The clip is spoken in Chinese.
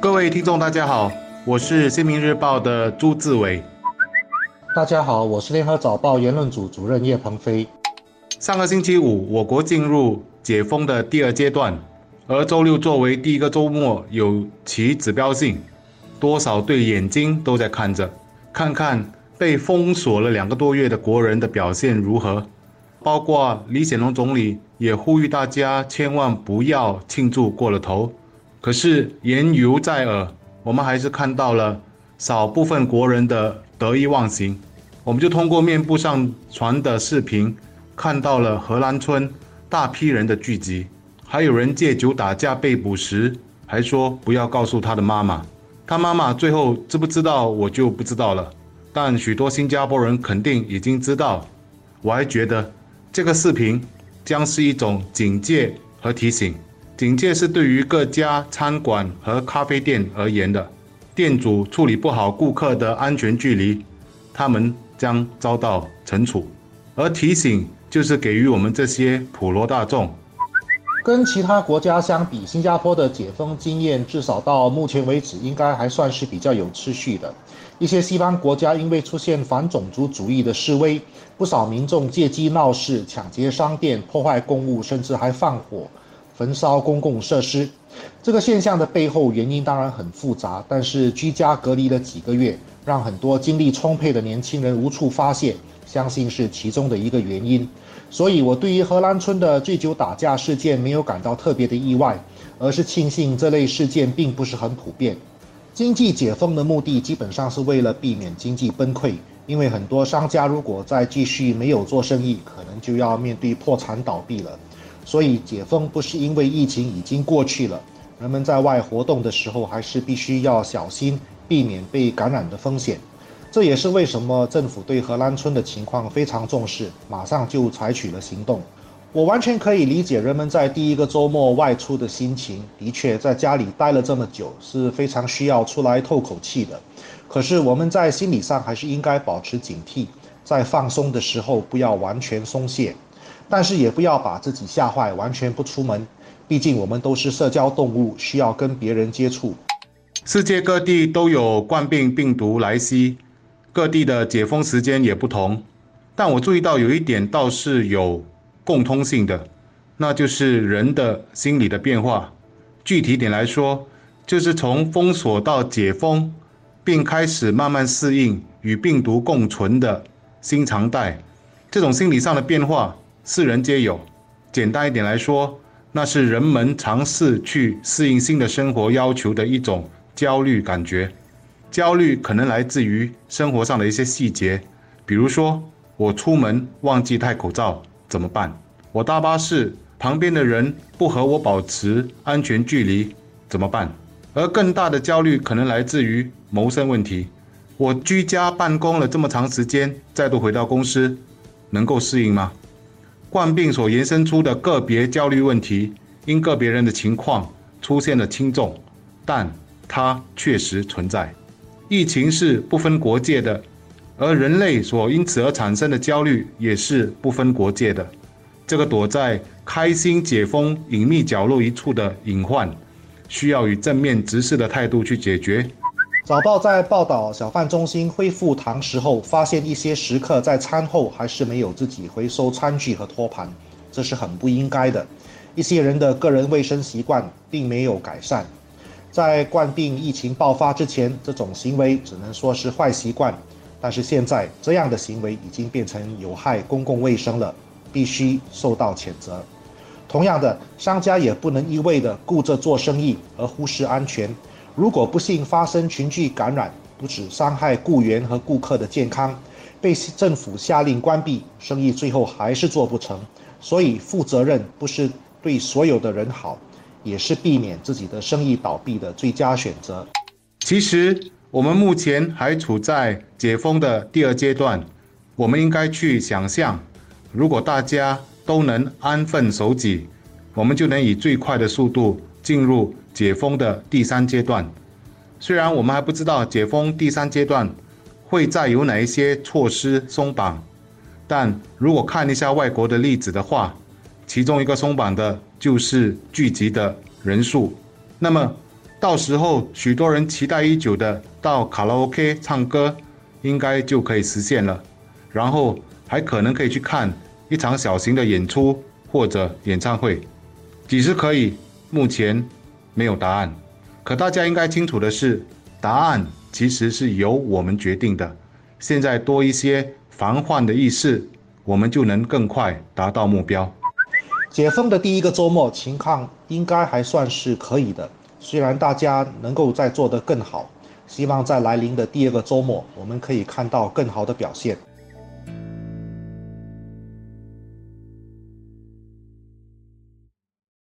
各位听众，大家好，我是《新民日报》的朱志伟。大家好，我是联合早报言论组主任叶鹏飞。上个星期五，我国进入解封的第二阶段，而周六作为第一个周末，有其指标性，多少对眼睛都在看着，看看被封锁了两个多月的国人的表现如何。包括李显龙总理也呼吁大家千万不要庆祝过了头。可是言犹在耳，我们还是看到了少部分国人的得意忘形。我们就通过面部上传的视频。看到了荷兰村大批人的聚集，还有人借酒打架被捕时，还说不要告诉他的妈妈。他妈妈最后知不知道，我就不知道了。但许多新加坡人肯定已经知道。我还觉得这个视频将是一种警戒和提醒。警戒是对于各家餐馆和咖啡店而言的，店主处理不好顾客的安全距离，他们将遭到惩处。而提醒。就是给予我们这些普罗大众。跟其他国家相比，新加坡的解封经验至少到目前为止应该还算是比较有秩序的。一些西方国家因为出现反种族主义的示威，不少民众借机闹事、抢劫商店、破坏公物，甚至还放火、焚烧公共设施。这个现象的背后原因当然很复杂，但是居家隔离了几个月，让很多精力充沛的年轻人无处发泄。相信是其中的一个原因，所以我对于荷兰村的醉酒打架事件没有感到特别的意外，而是庆幸这类事件并不是很普遍。经济解封的目的基本上是为了避免经济崩溃，因为很多商家如果再继续没有做生意，可能就要面对破产倒闭了。所以解封不是因为疫情已经过去了，人们在外活动的时候还是必须要小心，避免被感染的风险。这也是为什么政府对荷兰村的情况非常重视，马上就采取了行动。我完全可以理解人们在第一个周末外出的心情，的确在家里待了这么久，是非常需要出来透口气的。可是我们在心理上还是应该保持警惕，在放松的时候不要完全松懈，但是也不要把自己吓坏，完全不出门。毕竟我们都是社交动物，需要跟别人接触。世界各地都有冠病病毒来袭。各地的解封时间也不同，但我注意到有一点倒是有共通性的，那就是人的心理的变化。具体点来说，就是从封锁到解封，并开始慢慢适应与病毒共存的新常态。这种心理上的变化，四人皆有。简单一点来说，那是人们尝试去适应新的生活要求的一种焦虑感觉。焦虑可能来自于生活上的一些细节，比如说我出门忘记戴口罩怎么办？我搭巴士旁边的人不和我保持安全距离怎么办？而更大的焦虑可能来自于谋生问题，我居家办公了这么长时间，再度回到公司，能够适应吗？冠病所延伸出的个别焦虑问题，因个别人的情况出现了轻重，但它确实存在。疫情是不分国界的，而人类所因此而产生的焦虑也是不分国界的。这个躲在开心解封隐秘角落一处的隐患，需要以正面直视的态度去解决。早报在报道小贩中心恢复堂食后，发现一些食客在餐后还是没有自己回收餐具和托盘，这是很不应该的。一些人的个人卫生习惯并没有改善。在冠病疫情爆发之前，这种行为只能说是坏习惯。但是现在，这样的行为已经变成有害公共卫生了，必须受到谴责。同样的，商家也不能一味的顾着做生意而忽视安全。如果不幸发生群聚感染，不止伤害雇员和顾客的健康，被政府下令关闭，生意最后还是做不成。所以，负责任不是对所有的人好。也是避免自己的生意倒闭的最佳选择。其实，我们目前还处在解封的第二阶段，我们应该去想象，如果大家都能安分守己，我们就能以最快的速度进入解封的第三阶段。虽然我们还不知道解封第三阶段会再有哪一些措施松绑，但如果看一下外国的例子的话，其中一个松绑的就是聚集的人数。那么，到时候许多人期待已久的到卡拉 OK 唱歌，应该就可以实现了。然后还可能可以去看一场小型的演出或者演唱会。几时可以？目前没有答案。可大家应该清楚的是，答案其实是由我们决定的。现在多一些防患的意识，我们就能更快达到目标。解封的第一个周末情况应该还算是可以的，虽然大家能够再做得更好，希望在来临的第二个周末，我们可以看到更好的表现。